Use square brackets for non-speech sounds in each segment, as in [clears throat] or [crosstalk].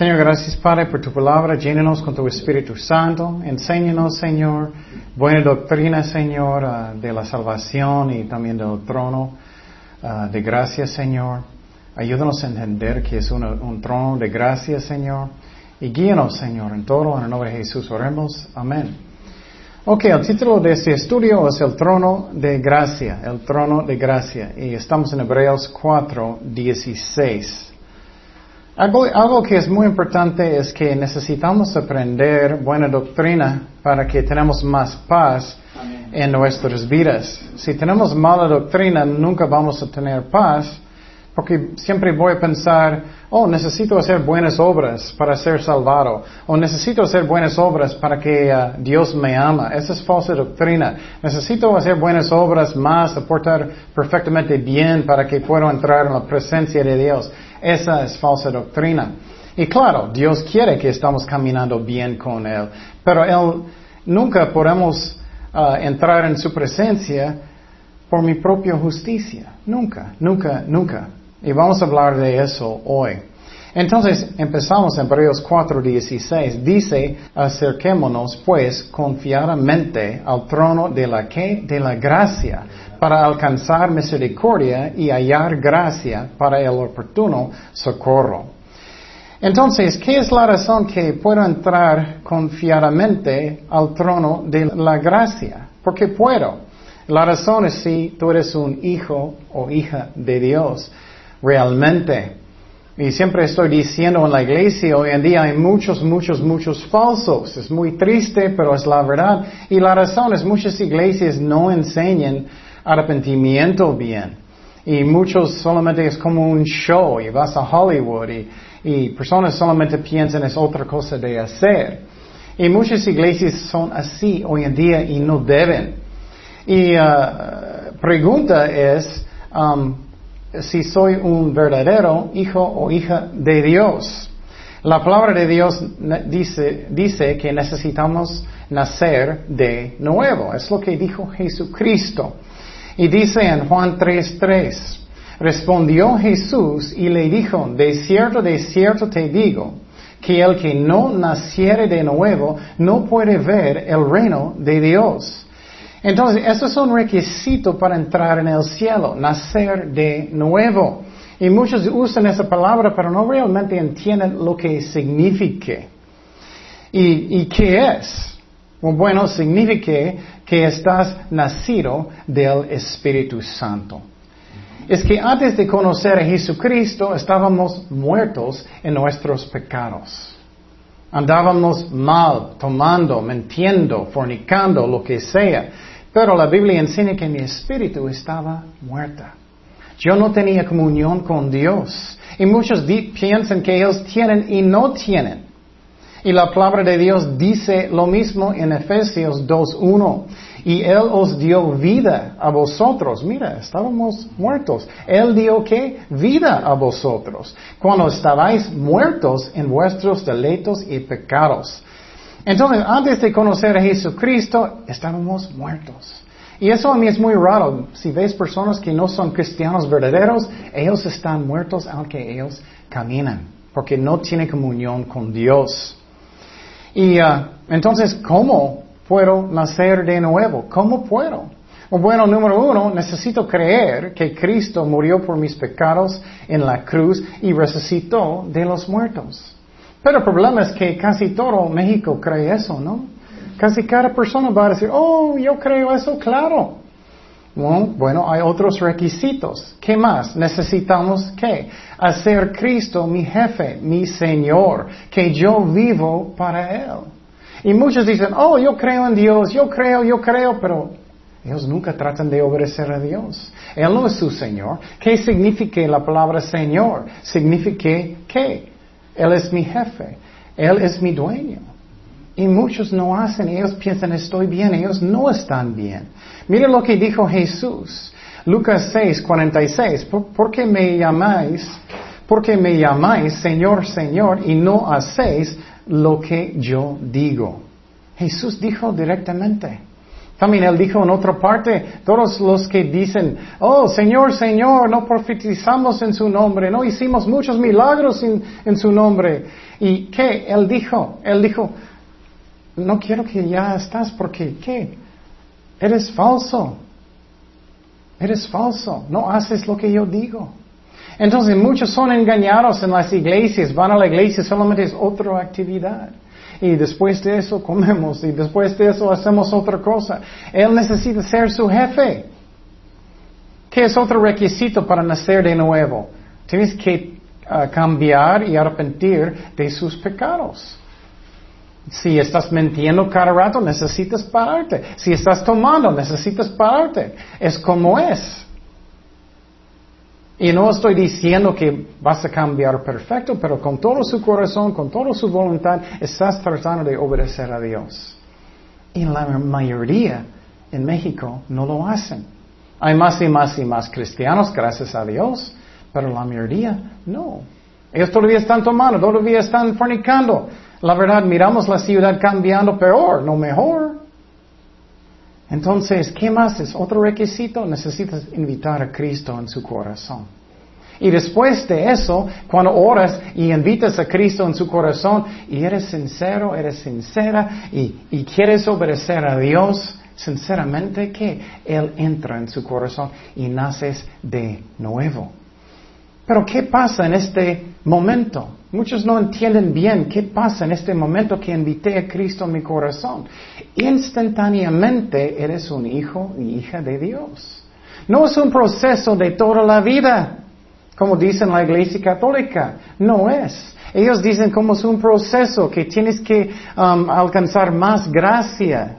Señor, gracias Padre por tu palabra. Llénenos con tu Espíritu Santo. Enséñanos, Señor, buena doctrina, Señor, ah, de la salvación y también del trono ah, de gracia, Señor. Ayúdanos a entender que es un trono de gracia, Señor. Y guíanos, Señor, en todo, en el nombre de Jesús. Oremos. Amén. Ok, el título de este estudio es el trono de gracia, el trono de gracia. Y estamos en Hebreos 4, 16. Algo, que es muy importante es que necesitamos aprender buena doctrina para que tenemos más paz en nuestras vidas. Si tenemos mala doctrina, nunca vamos a tener paz, porque siempre voy a pensar, oh, necesito hacer buenas obras para ser salvado, o necesito hacer buenas obras para que uh, Dios me ama. Esa es falsa doctrina. Necesito hacer buenas obras más, aportar perfectamente bien para que pueda entrar en la presencia de Dios. Esa es falsa doctrina. Y claro, Dios quiere que estamos caminando bien con Él, pero Él nunca podemos uh, entrar en su presencia por mi propia justicia. Nunca, nunca, nunca. Y vamos a hablar de eso hoy. Entonces, empezamos en Hebreos 4:16. Dice, acerquémonos pues confiadamente al trono de la que? De la gracia, para alcanzar misericordia y hallar gracia para el oportuno socorro. Entonces, ¿qué es la razón que puedo entrar confiadamente al trono de la gracia? Porque puedo. La razón es si tú eres un hijo o hija de Dios realmente. Y siempre estoy diciendo en la iglesia, hoy en día hay muchos, muchos, muchos falsos. Es muy triste, pero es la verdad. Y la razón es muchas iglesias no enseñan arrepentimiento bien. Y muchos solamente es como un show y vas a Hollywood y, personas solamente piensan es otra cosa de hacer. Y muchas iglesias son así hoy en día y no deben. Y uh, pregunta es um, si soy un verdadero hijo o hija de Dios. La palabra de Dios dice, dice que necesitamos nacer de nuevo. Es lo que dijo Jesucristo. Y dice en Juan 3:3, respondió Jesús y le dijo, de cierto, de cierto te digo, que el que no naciere de nuevo no puede ver el reino de Dios. Entonces, eso es un requisito para entrar en el cielo, nacer de nuevo. Y muchos usan esa palabra, pero no realmente entienden lo que significa. ¿Y, y qué es? Bueno, significa que estás nacido del Espíritu Santo. Es que antes de conocer a Jesucristo estábamos muertos en nuestros pecados. Andábamos mal, tomando, mintiendo, fornicando, lo que sea. Pero la Biblia enseña que mi espíritu estaba muerta. Yo no tenía comunión con Dios. Y muchos piensan que ellos tienen y no tienen. Y la palabra de Dios dice lo mismo en Efesios 2.1. Y Él os dio vida a vosotros. Mira, estábamos muertos. Él dio qué? Vida a vosotros. Cuando estabais muertos en vuestros delitos y pecados. Entonces, antes de conocer a Jesucristo, estábamos muertos. Y eso a mí es muy raro. Si ves personas que no son cristianos verdaderos, ellos están muertos aunque ellos caminan, porque no tienen comunión con Dios. Y uh, entonces, ¿cómo puedo nacer de nuevo? ¿Cómo puedo? Bueno, número uno, necesito creer que Cristo murió por mis pecados en la cruz y resucitó de los muertos. Pero el problema es que casi todo México cree eso, ¿no? Casi cada persona va a decir, oh, yo creo eso, claro. Bueno, hay otros requisitos. ¿Qué más? Necesitamos qué? Hacer Cristo mi jefe, mi Señor, que yo vivo para Él. Y muchos dicen, oh, yo creo en Dios, yo creo, yo creo, pero ellos nunca tratan de obedecer a Dios. Él no es su Señor. ¿Qué significa la palabra Señor? Significa que Él es mi jefe, Él es mi dueño. Y muchos no hacen, ellos piensan estoy bien, ellos no están bien. Mire lo que dijo Jesús. Lucas 6, 46. ¿Por, qué me llamáis? ¿Por qué me llamáis Señor, Señor y no hacéis lo que yo digo? Jesús dijo directamente. También él dijo en otra parte, todos los que dicen, oh Señor, Señor, no profetizamos en su nombre, no hicimos muchos milagros en, en su nombre. ¿Y qué? Él dijo, él dijo, no quiero que ya estás porque, ¿qué? Eres falso. Eres falso. No haces lo que yo digo. Entonces muchos son engañados en las iglesias, van a la iglesia, solamente es otra actividad y después de eso comemos y después de eso hacemos otra cosa. Él necesita ser su jefe. ¿Qué es otro requisito para nacer de nuevo? Tienes que ah, cambiar y arrepentir de sus pecados. Si estás mintiendo cada rato, necesitas pararte. Si estás tomando, necesitas pararte. Es como es. Y no estoy diciendo que vas a cambiar perfecto, pero con todo su corazón, con toda su voluntad, estás tratando de obedecer a Dios. Y la mayoría en México no lo hacen. Hay más y más y más cristianos, gracias a Dios, pero la mayoría no. Ellos todavía están tomando, todavía están fornicando. La verdad, miramos la ciudad cambiando peor, no mejor. Entonces, ¿qué más es? Otro requisito, necesitas invitar a Cristo en su corazón. Y después de eso, cuando oras y invitas a Cristo en su corazón y eres sincero, eres sincera y, y quieres obedecer a Dios, sinceramente que Él entra en su corazón y naces de nuevo. Pero ¿qué pasa en este momento? Muchos no entienden bien qué pasa en este momento que invité a Cristo en mi corazón. Instantáneamente eres un hijo y hija de Dios. No es un proceso de toda la vida, como dicen la Iglesia Católica. No es. Ellos dicen como es un proceso que tienes que um, alcanzar más gracia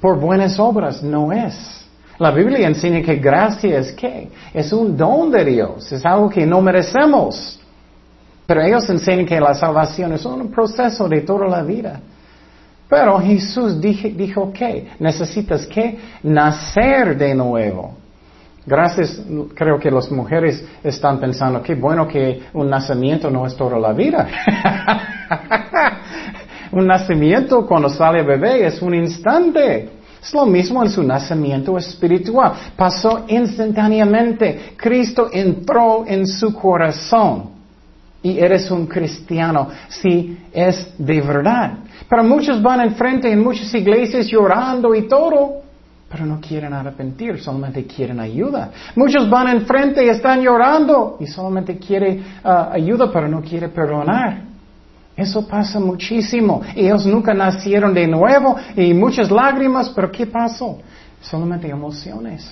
por buenas obras. No es. La Biblia enseña que gracia es qué? Es un don de Dios, es algo que no merecemos. Pero ellos enseñan que la salvación es un proceso de toda la vida. Pero Jesús dijo, que necesitas que nacer de nuevo. Gracias, creo que las mujeres están pensando, qué bueno que un nacimiento no es toda la vida. [laughs] un nacimiento cuando sale bebé es un instante. Es lo mismo en su nacimiento espiritual. Pasó instantáneamente. Cristo entró en su corazón y eres un cristiano si es de verdad. Pero muchos van enfrente en muchas iglesias llorando y todo, pero no quieren arrepentir, solamente quieren ayuda. Muchos van enfrente y están llorando y solamente quieren ah, ayuda, pero no quieren perdonar. Eso pasa muchísimo. Ellos nunca nacieron de nuevo y muchas lágrimas, pero ¿qué pasó? Solamente emociones.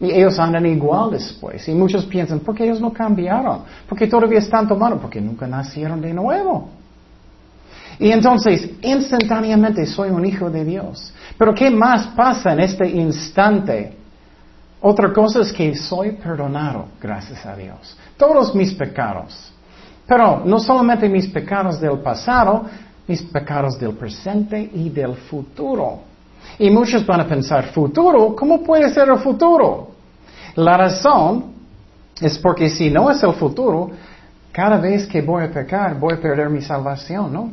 Y ellos andan igual después. Y muchos piensan, ¿por qué ellos no cambiaron? ¿Por qué todavía están tomando? Porque nunca nacieron de nuevo. Y entonces, instantáneamente soy un hijo de Dios. Pero ¿qué más pasa en este instante? Otra cosa es que soy perdonado, gracias a Dios. Todos mis pecados. Pero no solamente mis pecados del pasado, mis pecados del presente y del futuro. Y muchos van a pensar, futuro, ¿cómo puede ser el futuro? La razón es porque si no es el futuro, cada vez que voy a pecar voy a perder mi salvación, ¿no?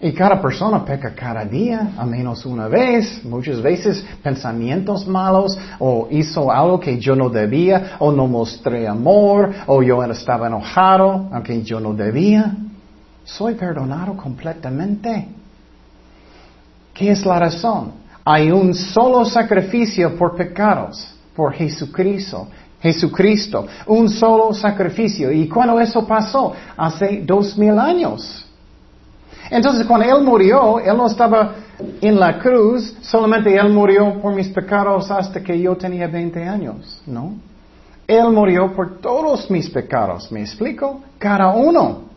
Y cada persona peca cada día, al menos una vez, muchas veces pensamientos malos, o hizo algo que yo no debía, o no mostré amor, o yo estaba enojado, aunque yo no debía. Soy perdonado completamente. ¿Qué es la razón? Hay un solo sacrificio por pecados por Jesucristo. Jesucristo, un solo sacrificio. ¿Y cuando eso pasó? Hace dos mil años. Entonces, cuando Él murió, Él no estaba en la cruz, solamente Él murió por mis pecados hasta que yo tenía 20 años, ¿no? Él murió por todos mis pecados, ¿me explico? Cada uno.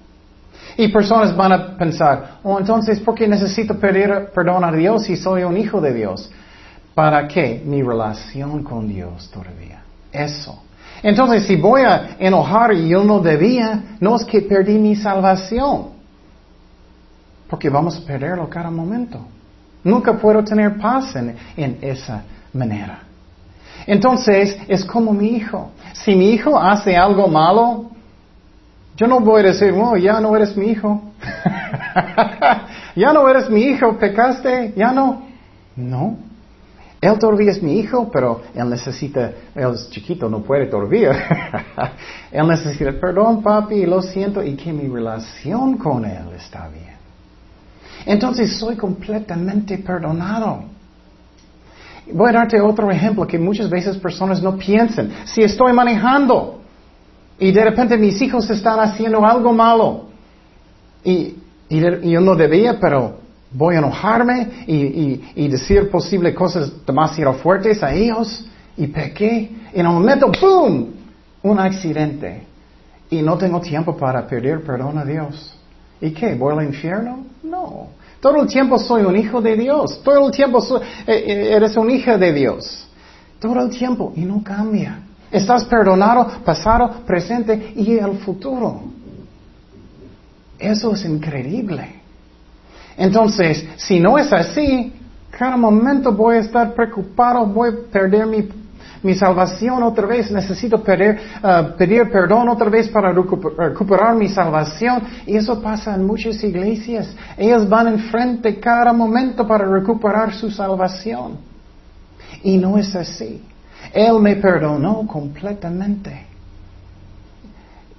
Y personas van a pensar, oh, entonces, ¿por qué necesito pedir perdón a Dios si soy un hijo de Dios? ¿Para qué? Mi relación con Dios todavía. Eso. Entonces, si voy a enojar y yo no debía, no es que perdí mi salvación. Porque vamos a perderlo cada momento. Nunca puedo tener paz en, esa manera. Entonces, es como mi hijo. Si mi hijo hace algo malo, yo no voy a decir, oh, ya no eres mi hijo. [laughs] ya no eres mi hijo, pecaste, ya no. No. él todavía es mi hijo, pero él necesita, él es chiquito, no puede todavía. [laughs] él necesita perdón, papi, lo siento, y que mi relación con él está bien. Entonces soy completamente perdonado. Voy a darte otro ejemplo que muchas veces personas no piensan. Si estoy manejando y de repente mis hijos están haciendo algo malo y, y yo no debía, pero voy a enojarme y, decir posible cosas demasiado fuertes a ellos y pequé. En un momento, ¡boom! Un accidente. Y no tengo tiempo para pedir perdón a Dios. ¿Y qué? ¿Voy al infierno? No. Todo el tiempo soy un hijo de Dios. Todo el tiempo soy, eh, eh, eres un hijo de Dios. Todo el tiempo. Y no cambia. Estás perdonado, pasado, presente y el futuro. Eso es increíble. Entonces, si no es así, cada momento voy a estar preocupado, voy a perder mi, salvación otra vez, necesito pedir, pedir perdón otra vez para recuperar mi salvación. Y eso pasa en muchas iglesias. Ellos van enfrente cada momento para recuperar su salvación. Y no es así. Él me perdonó completamente.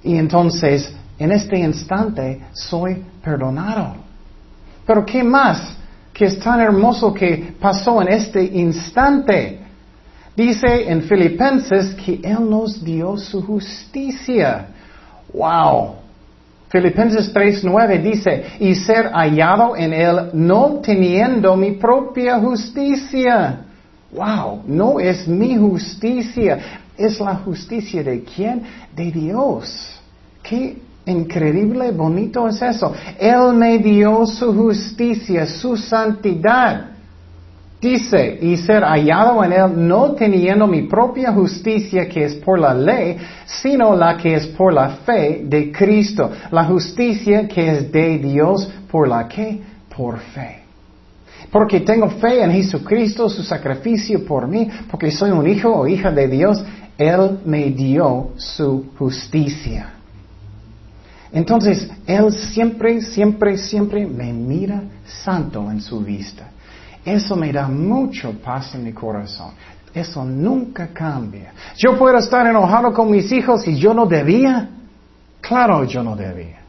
Y entonces, en este instante, soy perdonado. Pero ¿qué más que es tan hermoso que pasó en este instante? Dice en Filipenses que Él nos dio su justicia. ¡Wow! Filipenses 3.9 dice, y ser hallado en Él no teniendo mi propia justicia. ¡Wow! No es mi justicia, es la justicia de quién? De Dios. ¿Qué Increíble, bonito es eso. Él me dio su justicia, su santidad. Dice, y ser hallado en Él no teniendo mi propia justicia que es por la ley, sino la que es por la fe de Cristo. La justicia que es de Dios por la que? Por fe. Porque tengo fe en Jesucristo, su sacrificio por mí, porque soy un hijo o hija de Dios, Él me dio su justicia. Entonces, Él siempre, siempre, siempre me mira santo en su vista. Eso me da mucho paz en mi corazón. Eso nunca cambia. Yo puedo estar enojado con mis hijos y yo no debía. Claro, yo no debía.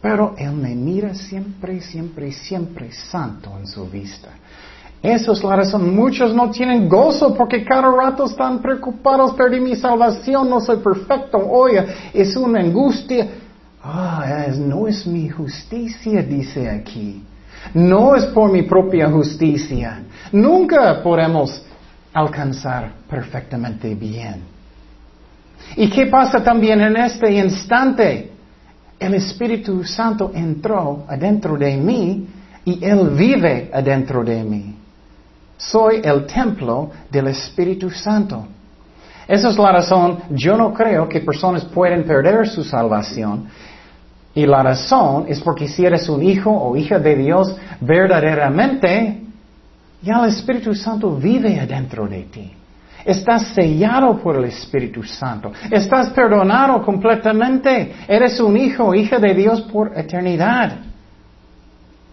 Pero Él me mira siempre, siempre, siempre santo en su vista. Eso es la razón. Muchos no tienen gozo porque cada rato están preocupados. Perdí mi salvación, no soy perfecto. Oye, es una angustia. Ah, no es mi justicia, dice aquí. No es por mi propia justicia. Nunca podemos alcanzar perfectamente bien. ¿Y qué pasa también en este instante? El Espíritu Santo entró adentro de mí y Él vive adentro de mí. Soy el templo del Espíritu Santo. Esa es la razón, yo no creo que personas pueden perder su salvación y la razón es porque si eres un hijo o hija de Dios verdaderamente, ya el Espíritu Santo vive adentro de ti. Estás sellado por el Espíritu Santo. Estás perdonado completamente. Eres un hijo o hija de Dios por eternidad.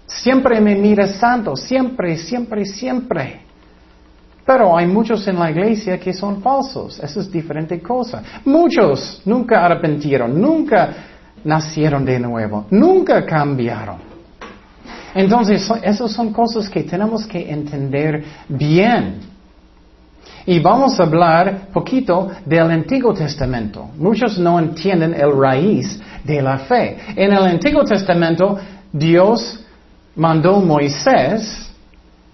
Siempre me miras santo. Siempre, siempre, siempre. Pero hay muchos en la iglesia que son falsos. Eso es diferente cosa. Muchos nunca arrepentieron. Nunca nacieron de nuevo, nunca cambiaron. Entonces, esas son cosas que tenemos que entender bien. Y vamos a hablar poquito del Antiguo Testamento. Muchos no entienden el raíz de la fe. En el Antiguo Testamento, Dios mandó a Moisés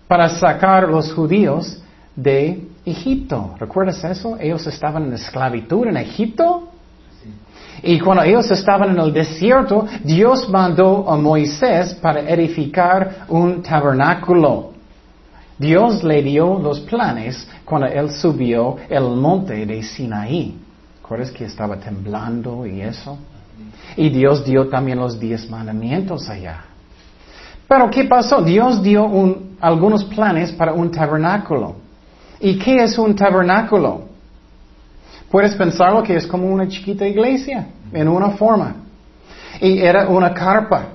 para sacar a los judíos de Egipto. ¿Recuerdas eso? Ellos estaban en esclavitud en Egipto. Y cuando ellos estaban en el desierto, Dios mandó a Moisés para edificar un tabernáculo. Dios le dio los planes cuando él subió el monte de Sinaí. ¿Recuerdas que estaba temblando y eso? Y Dios dio también los diez mandamientos allá. Pero ¿qué pasó? Dios dio algunos planes para un tabernáculo. ¿Y qué es un tabernáculo? Puedes pensarlo que es como una chiquita iglesia, en una forma. Y era una carpa.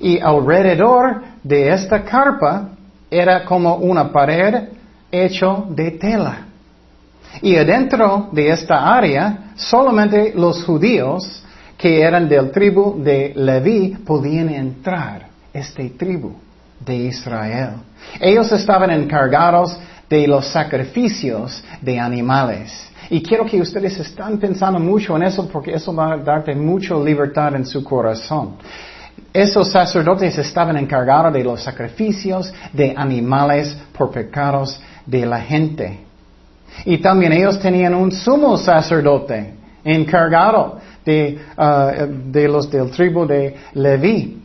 Y alrededor de esta carpa era como una pared hecho de tela. Y adentro de esta área, solamente los judíos que eran del tribu de Leví podían entrar, este tribu de Israel. Ellos estaban encargados de los sacrificios de animales. Y quiero que ustedes estén pensando mucho en eso porque eso va a darte mucha libertad en su corazón. Esos sacerdotes estaban encargados de los sacrificios de animales por pecados de la gente. Y también ellos tenían un sumo sacerdote encargado de, uh, de los del tribu de Leví.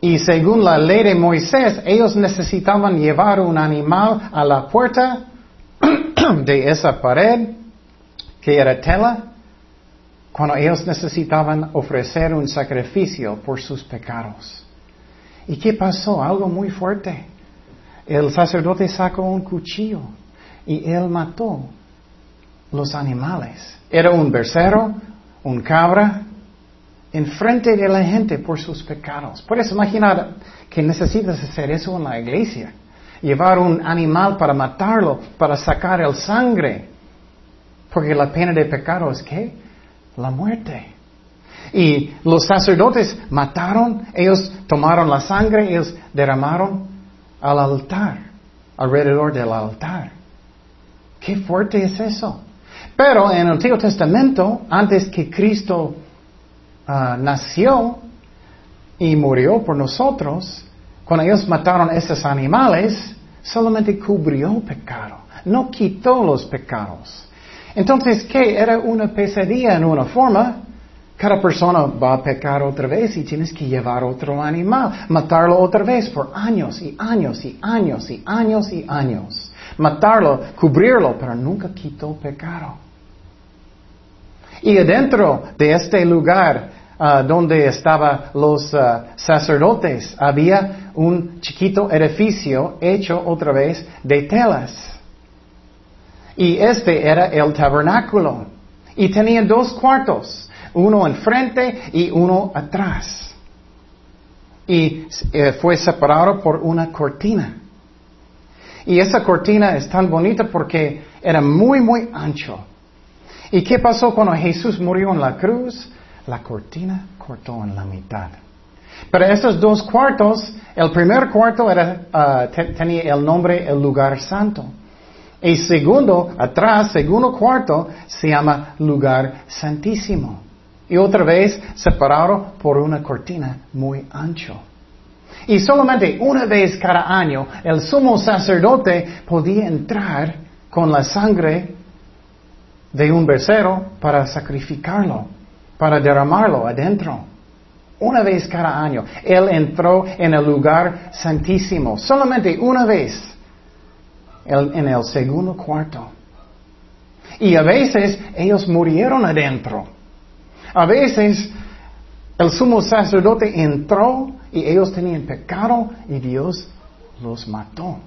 Y según la ley de Moisés, ellos necesitaban llevar un animal a la puerta [clears throat] de esa pared, que era tela, cuando ellos necesitaban ofrecer un sacrificio por sus pecados. ¿Y qué pasó? Algo muy fuerte. El sacerdote sacó un cuchillo y él mató los animales. Era un becerro, un cabra, en frente de la gente por sus pecados. Puedes imaginar que necesitas hacer eso en la iglesia. Llevar un animal para matarlo, para sacar el sangre. Porque la pena de pecado es que la muerte. Y los sacerdotes mataron, ellos tomaron la sangre, ellos derramaron al altar, alrededor del altar. Qué fuerte es eso. Pero en el Antiguo Testamento, antes que Cristo ah, nació y murió por nosotros, cuando ellos mataron esos animales, solamente cubrió pecado, no quitó los pecados. Entonces, ¿qué? Era una pesadilla en una forma. Cada persona va a pecar otra vez y tienes que llevar otro animal, matarlo otra vez por años y años y años y años y años. Matarlo, cubrirlo, pero nunca quitó pecado. Y adentro de este lugar ah, donde estaban los ah, sacerdotes había un chiquito edificio hecho otra vez de telas. Y este era el tabernáculo. Y tenía dos cuartos, uno enfrente y uno atrás. Y eh, fue separado por una cortina. Y esa cortina es tan bonita porque era muy, muy ancho. ¿Y qué pasó cuando Jesús murió en la cruz? La cortina cortó en la mitad. Pero esos dos cuartos, el primer cuarto ah, tenía el nombre el lugar santo. Y segundo, atrás, segundo cuarto, se llama lugar santísimo. Y otra vez separado por una cortina muy ancho. Y solamente una vez cada año el sumo sacerdote podía entrar con la sangre de un becerro para sacrificarlo, para derramarlo adentro. Una vez cada año. Él entró en el lugar santísimo. Solamente una vez en el segundo cuarto. Y a veces ellos murieron adentro. A veces el sumo sacerdote entró y ellos tenían pecado y Dios los mató.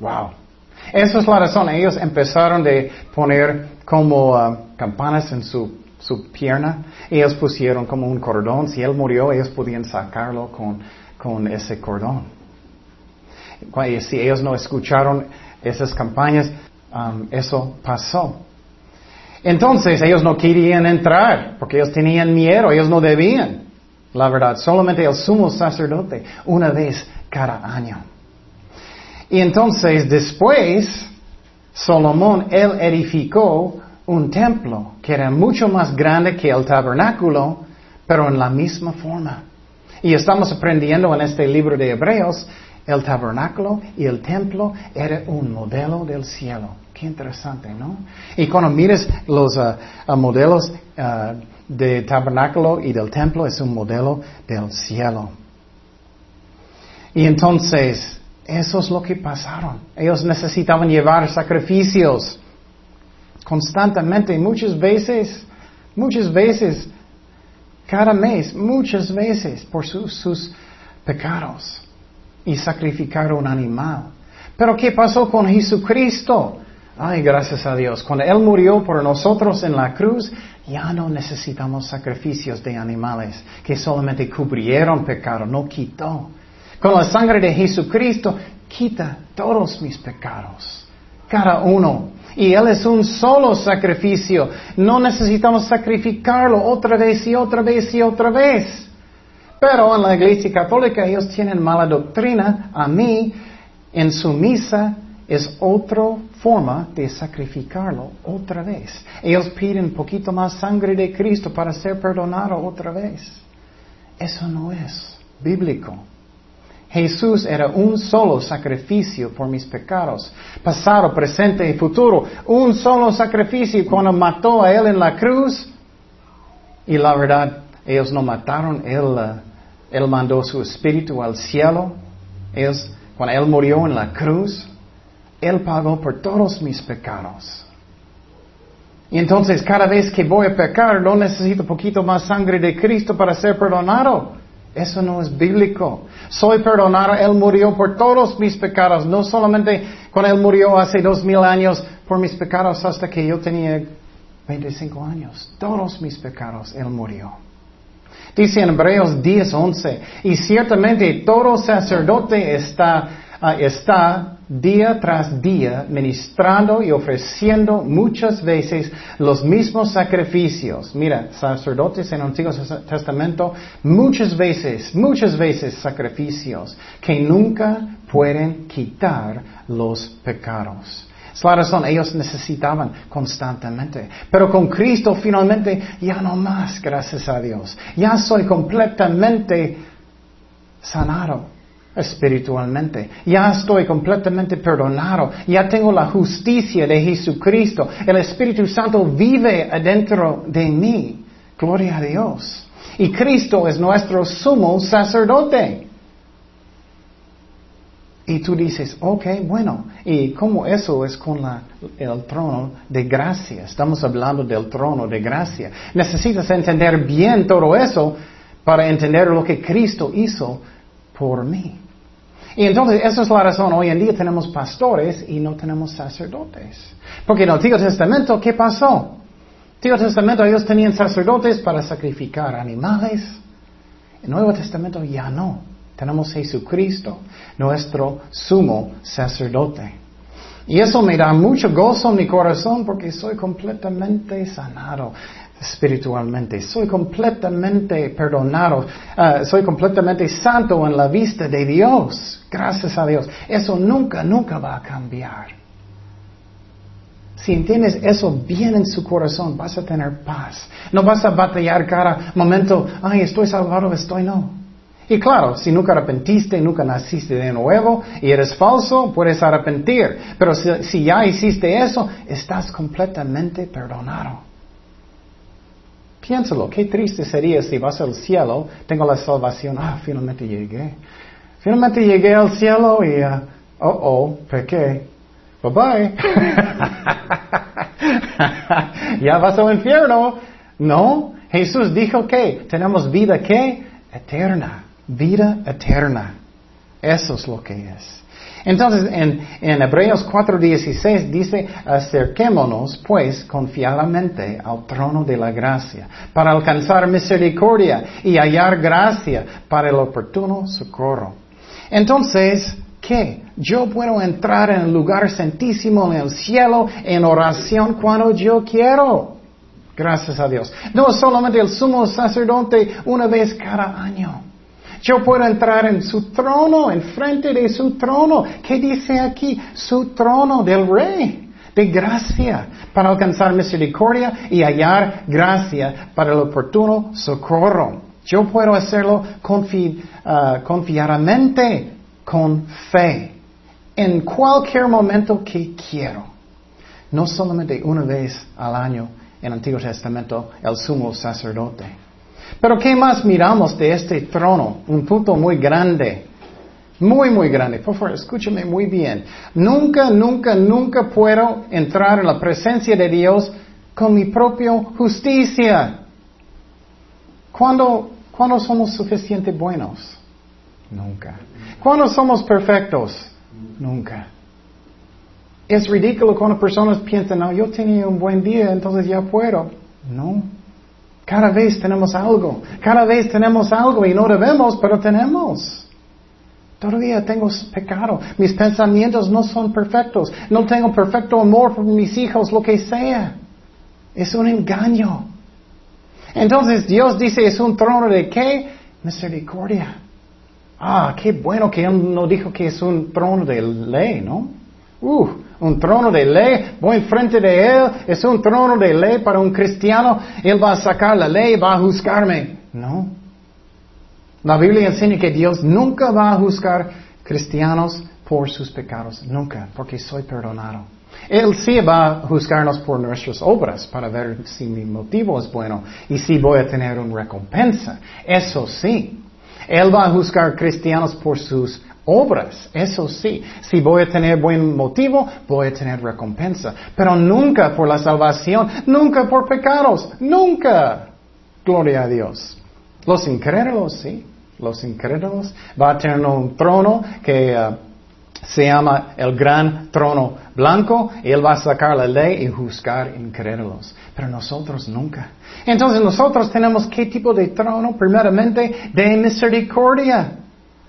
Wow. Esa es la razón. Ellos empezaron de poner como uh, campanas en su, su, pierna. Ellos pusieron como un cordón. Si él murió, ellos podían sacarlo con, con ese cordón si ellos no escucharon esas campañas, um, eso pasó. Entonces ellos no querían entrar porque ellos tenían miedo, ellos no debían. La verdad, solamente el sumo sacerdote una vez cada año. Y entonces después, Salomón, él edificó un templo que era mucho más grande que el tabernáculo, pero en la misma forma. Y estamos aprendiendo en este libro de Hebreos el tabernáculo y el templo era un modelo del cielo. Qué interesante, ¿no? Y cuando mires los uh, uh, modelos uh, de tabernáculo y del templo, es un modelo del cielo. Y entonces, eso es lo que pasaron. Ellos necesitaban llevar sacrificios constantemente, muchas veces, muchas veces, cada mes, muchas veces por sus pecados y sacrificar un animal. Pero ¿qué pasó con Jesucristo? Ay, gracias a Dios. Cuando Él murió por nosotros en la cruz, ya no necesitamos sacrificios de animales que solamente cubrieron pecado, no quitó. Con la sangre de Jesucristo quita todos mis pecados, cada uno. Y Él es un solo sacrificio. No necesitamos sacrificarlo otra vez y otra vez y otra vez. Pero en la iglesia católica ellos tienen mala doctrina. A mí, en su misa, es otra forma de sacrificarlo otra vez. Ellos piden poquito más sangre de Cristo para ser perdonado otra vez. Eso no es bíblico. Jesús era un solo sacrificio por mis pecados, pasado, presente y futuro. Un solo sacrificio cuando mató a Él en la cruz. Y la verdad, ellos no mataron, Él, uh, él mandó su espíritu al cielo. cuando Él murió en la cruz, Él pagó por todos mis pecados. Y entonces cada vez que voy a pecar, no necesito poquito más sangre de Cristo para ser perdonado. Eso no es bíblico. Soy perdonado, Él murió por todos mis pecados, no solamente cuando Él murió hace dos mil años por mis pecados hasta que yo tenía 25 años. Todos mis pecados Él murió. Dice en Hebreos 10:11, y ciertamente todo sacerdote está, ah, está día tras día ministrando y ofreciendo muchas veces los mismos sacrificios. Mira, sacerdotes en el Antiguo Testamento, muchas veces, muchas veces sacrificios que nunca pueden quitar los pecados. Es la razón, ellos necesitaban constantemente. Pero con Cristo finalmente ya no más, gracias a Dios. Ya soy completamente sanado espiritualmente. Ya estoy completamente perdonado. Ya tengo la justicia de Jesucristo. El Espíritu Santo vive adentro de mí. Gloria a Dios. Y Cristo es nuestro sumo sacerdote. Y tú dices, ok, bueno, ¿y cómo eso es con la, el trono de gracia? Estamos hablando del trono de gracia. Necesitas entender bien todo eso para entender lo que Cristo hizo por mí. Y entonces, esa es la razón. Hoy en día tenemos pastores y no tenemos sacerdotes. Porque en el Antiguo Testamento, ¿qué pasó? En el Antiguo Testamento ellos tenían sacerdotes para sacrificar animales. En el Nuevo Testamento ya no. Tenemos Jesucristo, nuestro sumo sacerdote. Y eso me da mucho gozo en mi corazón porque soy completamente sanado espiritualmente. Soy completamente perdonado. Ah, soy completamente santo en la vista de Dios. Gracias a Dios. Eso nunca, nunca va a cambiar. Si entiendes eso bien en su corazón, vas a tener paz. No vas a batallar cada momento, ay, estoy salvado, estoy no. Y claro, si nunca arrepentiste, nunca naciste de nuevo y eres falso, puedes arrepentir. Pero si ya hiciste eso, estás completamente perdonado. Piénsalo, qué triste sería si vas al cielo, tengo la salvación, ah, finalmente llegué. Finalmente llegué al cielo y, uh, oh, oh, pequé. Bye bye. [laughs] ya vas al infierno. No, Jesús dijo que tenemos vida que eterna, vida eterna. Eso es lo que es. Entonces, en, en Hebreos 4:16 dice, acerquémonos pues confiadamente al trono de la gracia, para alcanzar misericordia y hallar gracia para el oportuno socorro. Entonces, ¿qué? Yo puedo entrar en el lugar santísimo en el cielo en oración cuando yo quiero. Gracias a Dios. No solamente el sumo sacerdote una vez cada año. Yo puedo entrar en su trono, en frente de su trono. ¿Qué dice aquí? Su trono del rey de gracia para alcanzar misericordia y hallar gracia para el oportuno socorro. Yo puedo hacerlo uh, confiadamente, con fe, en cualquier momento que quiero. No solamente una vez al año en el Antiguo Testamento, el sumo sacerdote. Pero ¿qué más miramos de este trono? Un punto muy grande. Muy, muy grande. Por favor, escúchame muy bien. Nunca, nunca, nunca puedo entrar en la presencia de Dios con mi propia justicia. ¿Cuándo, ¿Cuándo somos suficientemente buenos? Nunca. ¿Cuándo somos perfectos? Nunca. Es ridículo cuando personas piensan, no, yo tenía un buen día, entonces ya puedo. No. Cada vez tenemos algo. Cada vez tenemos algo y no debemos, pero tenemos. Todavía tengo pecado. Mis pensamientos no son perfectos. No tengo perfecto amor por mis hijos, lo que sea. Es un engaño. Entonces Dios dice, es un trono de qué? Misericordia. Ah, qué bueno que Él no dijo que es un trono de ley, ¿no? Uh, un trono de ley, voy enfrente de Él, es un trono de ley para un cristiano, Él va a sacar la ley, va a juzgarme. No. La Biblia enseña que Dios nunca va a juzgar cristianos por sus pecados, nunca, porque soy perdonado. Él sí va a juzgarnos por nuestras obras para ver si mi motivo es bueno y si voy a tener una recompensa. Eso sí. Él va a juzgar cristianos por sus obras, eso sí. Si voy a tener buen motivo, voy a tener recompensa. Pero nunca por la salvación, nunca por pecados, nunca. Gloria a Dios. Los incrédulos, sí. Los incrédulos va a tener un trono que uh, se llama el gran trono blanco y él va a sacar la ley y juzgar incrédulos. Pero nosotros nunca. Entonces nosotros tenemos qué tipo de trono? Primeramente de misericordia.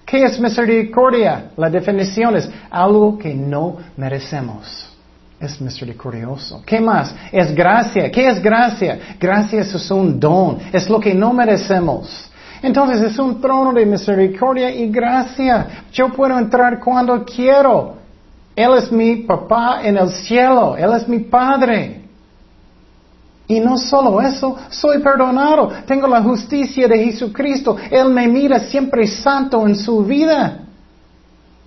¿Qué es misericordia? La definición es algo que no merecemos. Es misericordioso. ¿Qué más? Es gracia. ¿Qué es gracia? Gracia es un don. Es lo que no merecemos. Entonces es un trono de misericordia y gracia. Yo puedo entrar cuando quiero. Él es mi papá en el cielo. Él es mi padre. Y no solo eso, soy perdonado. Tengo la justicia de Jesucristo. Él me mira siempre santo en su vida.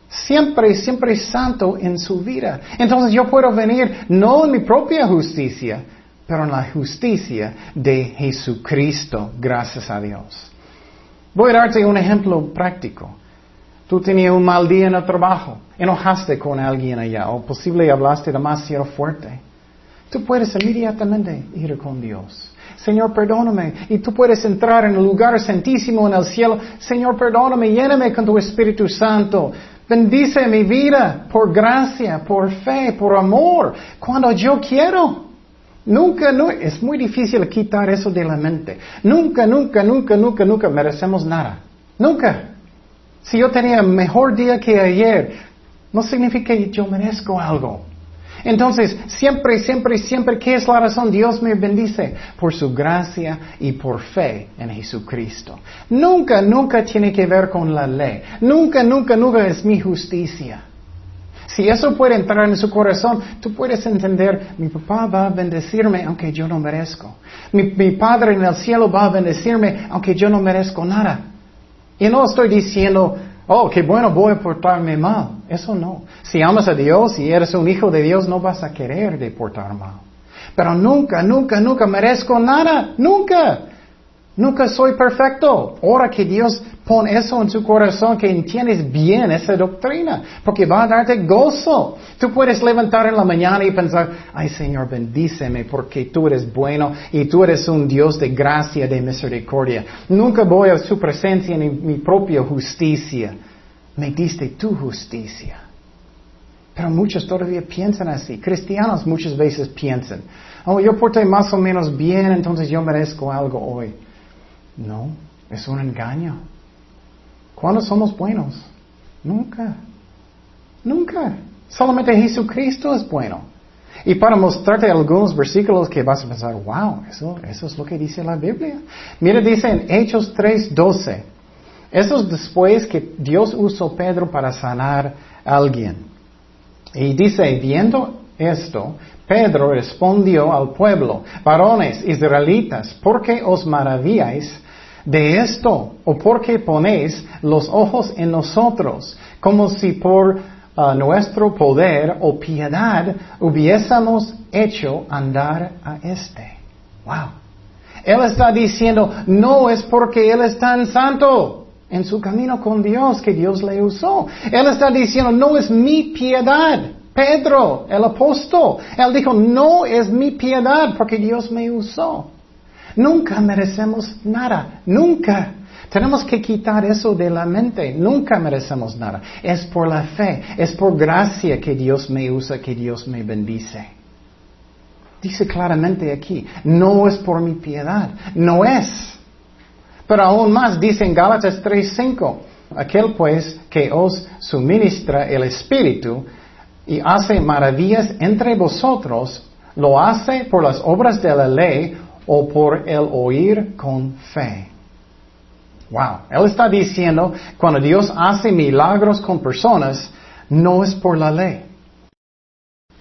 Siempre, siempre santo en su vida. Entonces yo puedo venir no en mi propia justicia, pero en la justicia de Jesucristo. Gracias a Dios. Voy a darte un ejemplo práctico. Tú tenías un mal día en el trabajo, enojaste con alguien allá, o posible hablaste demasiado fuerte. Tú puedes inmediatamente ir con Dios. Señor, perdóname. Y tú puedes entrar en el lugar santísimo en el cielo. Señor, perdóname, lléname con tu Espíritu Santo. Bendice mi vida por gracia, por fe, por amor, cuando yo quiero. Nunca, no, es muy difícil quitar eso de la mente. Nunca, nunca, nunca, nunca, nunca merecemos nada. Nunca. Si yo tenía mejor día que ayer, no significa que yo merezco algo. Entonces, siempre, siempre, siempre, ¿qué es la razón? Dios me bendice por su gracia y por fe en Jesucristo. Nunca, nunca tiene que ver con la ley. Nunca, nunca, nunca es mi justicia. Si eso puede entrar en su corazón, tú puedes entender, mi papá va a bendecirme aunque yo no merezco. Mi, mi Padre en el cielo va a bendecirme aunque yo no merezco nada. Y no estoy diciendo, oh, qué bueno, voy a portarme mal. Eso no. Si amas a Dios y eres un hijo de Dios, no vas a querer de portar mal. Pero nunca, nunca, nunca merezco nada. Nunca. Nunca soy perfecto. Ahora que Dios pone eso en su corazón, que entiendes bien esa doctrina, porque va a darte gozo. Tú puedes levantar en la mañana y pensar, ay Señor, bendíceme porque tú eres bueno y tú eres un Dios de gracia, de misericordia. Nunca voy a su presencia en mi propia justicia. Me diste tu justicia. Pero muchos todavía piensan así. Cristianos muchas veces piensan, oh, yo porté más o menos bien, entonces yo merezco algo hoy. No, es un engaño. ¿Cuándo somos buenos? Nunca. Nunca. Solamente Jesucristo es bueno. Y para mostrarte algunos versículos que vas a pensar, wow, eso, eso es lo que dice la Biblia. Mira, dice en Hechos 3:12. Eso es después que Dios usó Pedro para sanar a alguien. Y dice, viendo esto, Pedro respondió al pueblo, varones israelitas, ¿por qué os maravilláis de esto? ¿O por qué ponéis los ojos en nosotros, como si por uh, nuestro poder o piedad hubiésemos hecho andar a este? Wow. Él está diciendo, no es porque Él es tan santo en su camino con Dios que Dios le usó. Él está diciendo, no es mi piedad. Pedro, el apóstol, él dijo, no es mi piedad porque Dios me usó. Nunca merecemos nada, nunca. Tenemos que quitar eso de la mente. Nunca merecemos nada. Es por la fe, es por gracia que Dios me usa, que Dios me bendice. Dice claramente aquí, no es por mi piedad, no es. Pero aún más dice en Gálatas 3:5, aquel pues que os suministra el Espíritu y hace maravillas entre vosotros, lo hace por las obras de la ley o por el oír con fe. Wow, él está diciendo, cuando Dios hace milagros con personas, no es por la ley.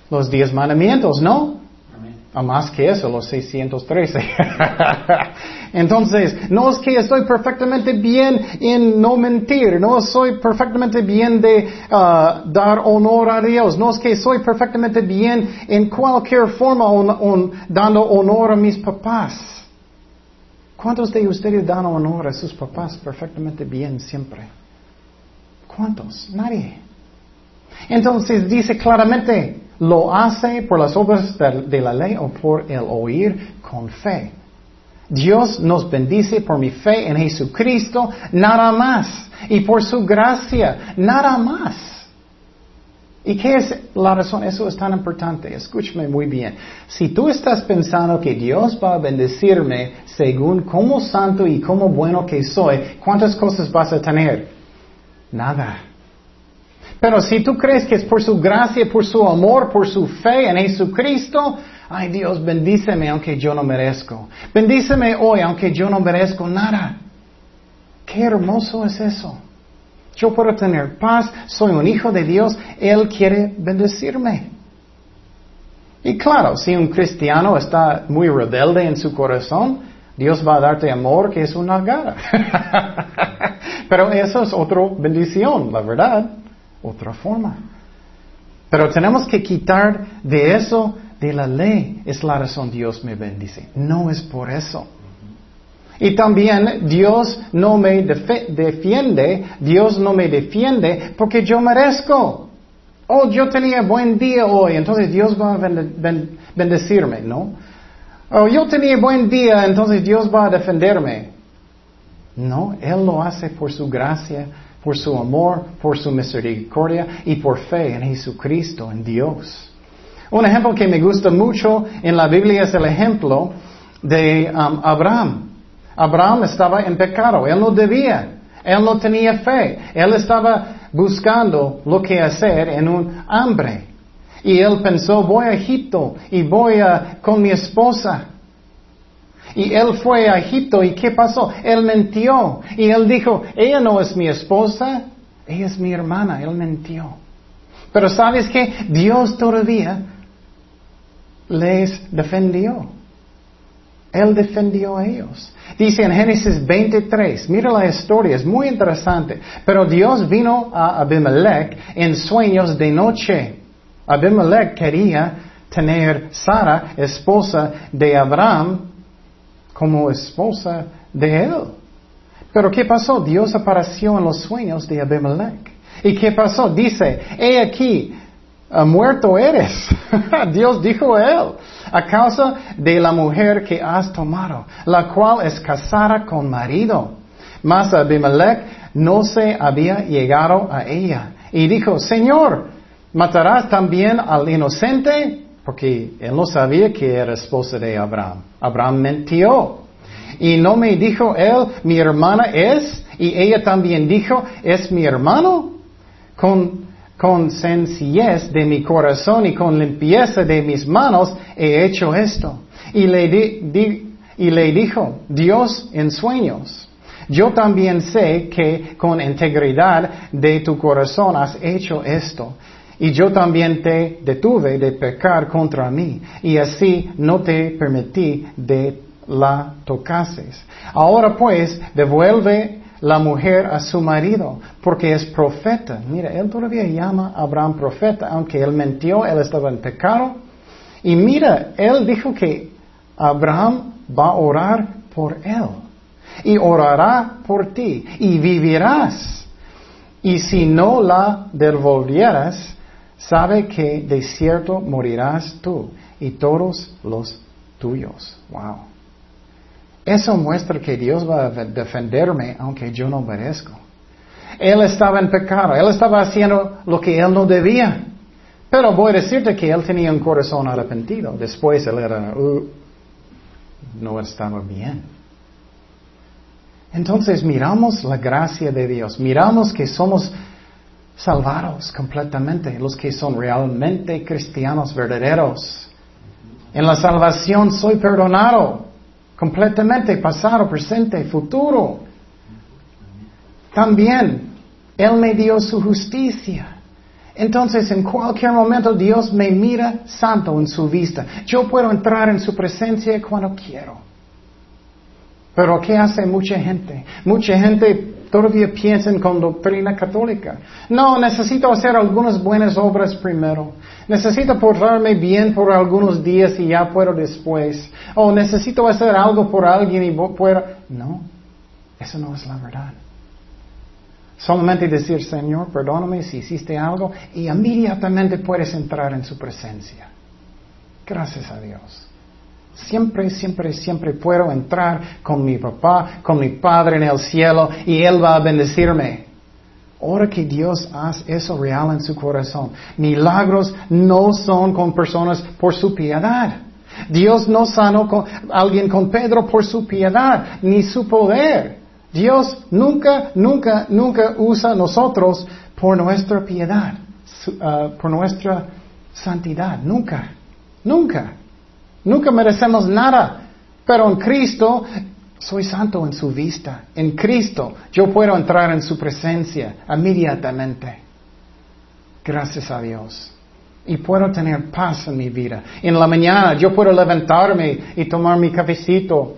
Los diez mandamientos, ¿no? A más que eso, los 613. [laughs] Entonces, no es que estoy perfectamente bien en no mentir, no soy perfectamente bien de uh, dar honor a Dios, no es que soy perfectamente bien en cualquier forma dando honor a mis papás. ¿Cuántos de ustedes dan honor a sus papás perfectamente bien siempre? ¿Cuántos? Nadie. Entonces dice claramente, lo hace por las obras de la ley o por el oír con fe. Dios nos bendice por mi fe en Jesucristo, nada más. Y por su gracia, nada más. ¿Y qué es la razón? Eso es tan importante. Escúchame muy bien. Si tú estás pensando que Dios va a bendecirme según cómo santo y cómo bueno que soy, ¿cuántas cosas vas a tener? Nada. Pero si tú crees que es por su gracia, por su amor, por su fe en Jesucristo, ay Dios, bendíceme aunque yo no merezco. Bendíceme hoy aunque yo no merezco nada. Qué hermoso es eso. Yo puedo tener paz, soy un hijo de Dios, Él quiere bendecirme. Y claro, si un cristiano está muy rebelde en su corazón, Dios va a darte amor que es una gara. [laughs] Pero eso es otra bendición, la verdad otra forma. Pero tenemos que quitar de eso, de la ley. Es la razón Dios me bendice. No es por eso. Y también Dios no me defiende, Dios no me defiende porque yo merezco. Oh, yo tenía buen día hoy, entonces Dios va a bendecirme, ¿no? Oh, yo tenía buen día, entonces Dios va a defenderme. No, Él lo hace por su gracia, por su amor, por su misericordia y por fe en Jesucristo, en Dios. Un ejemplo que me gusta mucho en la Biblia es el ejemplo de um, Abraham. Abraham estaba en pecado, él no debía, él no tenía fe, él estaba buscando lo que hacer en un hambre. Y él pensó, voy a Egipto y voy a, con mi esposa. Y él fue a Egipto y ¿qué pasó? Él mintió. Y él dijo, ella no es mi esposa, ella es mi hermana. Él mintió. Pero sabes que Dios todavía les defendió. Él defendió a ellos. Dice en Génesis 23, mira la historia, es muy interesante. Pero Dios vino a Abimelech en sueños de noche. Abimelech quería tener Sara, esposa de Abraham, como esposa de él. Pero ¿qué pasó? Dios apareció en los sueños de Abimelech. ¿Y qué pasó? Dice, he aquí, muerto eres. [laughs] Dios dijo a él, a causa de la mujer que has tomado, la cual es casada con marido. Mas Abimelech no se había llegado a ella. Y dijo, Señor, ¿matarás también al inocente? Porque él no sabía que era esposa de Abraham. Abraham mintió. Y no me dijo él, mi hermana es, y ella también dijo, es mi hermano. Con, con sencillez de mi corazón y con limpieza de mis manos he hecho esto. Y le, y le dijo, Dios en sueños. Yo también sé que con integridad de tu corazón has hecho esto. Y yo también te detuve de pecar contra mí, y así no te permití de la tocases. Ahora pues, devuelve la mujer a su marido, porque es profeta. Mira, él todavía llama a Abraham profeta, aunque él mintió, él estaba en pecado. Y mira, él dijo que Abraham va a orar por él, y orará por ti, y vivirás. Y si no la devolvieras, sabe que de cierto morirás tú y todos los tuyos. Wow. Eso muestra que Dios va a defenderme aunque yo no merezco. Él estaba en pecado, él estaba haciendo lo que él no debía. Pero voy a decirte que él tenía un corazón arrepentido. Después él era, uh, no estaba bien. Entonces miramos la gracia de Dios, miramos que somos salvados completamente, los que son realmente cristianos verdaderos. En la salvación soy perdonado completamente, pasado, presente, futuro. También Él me dio su justicia. Entonces, en cualquier momento Dios me mira santo en su vista. Yo puedo entrar en su presencia cuando quiero. Pero ¿qué hace mucha gente? Mucha gente todavía piensa con doctrina católica. No, necesito hacer algunas buenas obras primero. Necesito portarme bien por algunos días y ya puedo después. O necesito hacer algo por alguien y puedo... No, eso no es la verdad. Solamente decir, Señor, perdóname si hiciste algo y inmediatamente puedes entrar en su presencia. Gracias a Dios. Siempre, siempre, siempre puedo entrar con mi papá, con mi padre en el cielo y Él va a bendecirme. Ahora que Dios hace eso real en su corazón. Milagros no son con personas por su piedad. Dios no sanó con alguien con Pedro por su piedad, ni su poder. Dios nunca, nunca, nunca usa a nosotros por nuestra piedad, uh, por nuestra santidad. Nunca, nunca. Nunca merecemos nada. Pero en Cristo soy santo en su vista. En Cristo yo puedo entrar en su presencia inmediatamente. Gracias a Dios y puedo tener paz en mi vida. En la mañana yo puedo levantarme y tomar mi cafecito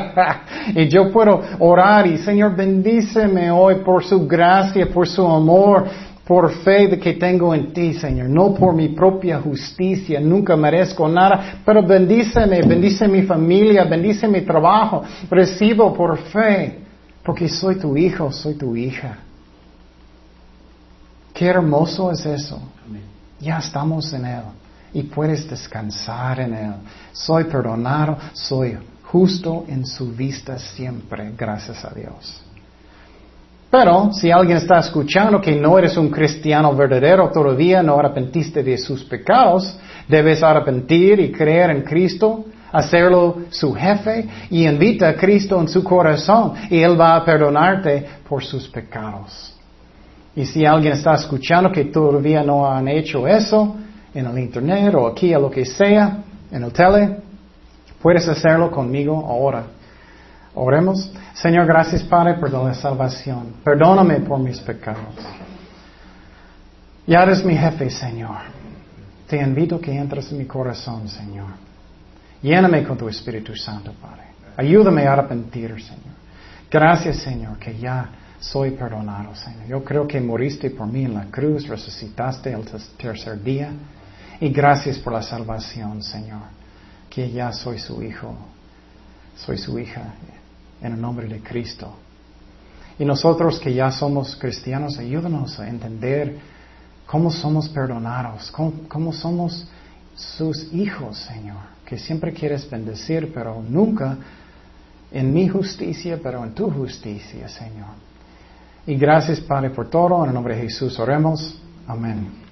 [laughs] y yo puedo orar y Señor bendíceme hoy por su gracia, por su amor, por fe de que tengo en ti, Señor, no por mi propia justicia, nunca merezco nada, pero bendíceme, bendice mi familia, bendice mi trabajo, recibo por fe, porque soy tu hijo, soy tu hija. Qué hermoso es eso. Amén. Ya estamos en Él y puedes descansar en Él. Soy perdonado, soy justo en su vista siempre, gracias a Dios. Pero si alguien está escuchando que no eres un cristiano verdadero todavía, no arrepentiste de sus pecados, debes arrepentir y creer en Cristo, hacerlo su jefe y invita a Cristo en su corazón y Él va a perdonarte por sus pecados. Y si alguien está escuchando que todavía no han hecho eso, en el internet o aquí o lo que sea, en el tele, puedes hacerlo conmigo ahora. Oremos. Señor, gracias Padre por la salvación. Perdóname por mis pecados. Ya eres mi jefe, Señor. Te invito a que entres en mi corazón, Señor. Lléname con tu Espíritu Santo, Padre. Ayúdame a arrepentir, Señor. Gracias, Señor, que ya soy perdonado, Señor. Yo creo que moriste por mí en la cruz, resucitaste el tercer día. Y gracias por la salvación, Señor. Que ya soy su hijo, soy su hija, en el nombre de Cristo. Y nosotros que ya somos cristianos, ayúdanos a entender cómo somos perdonados, cómo, cómo somos sus hijos, Señor. Que siempre quieres bendecir, pero nunca en mi justicia, pero en tu justicia, Señor. Y gracias, Padre, por todo. En el nombre de Jesús oremos. Amén.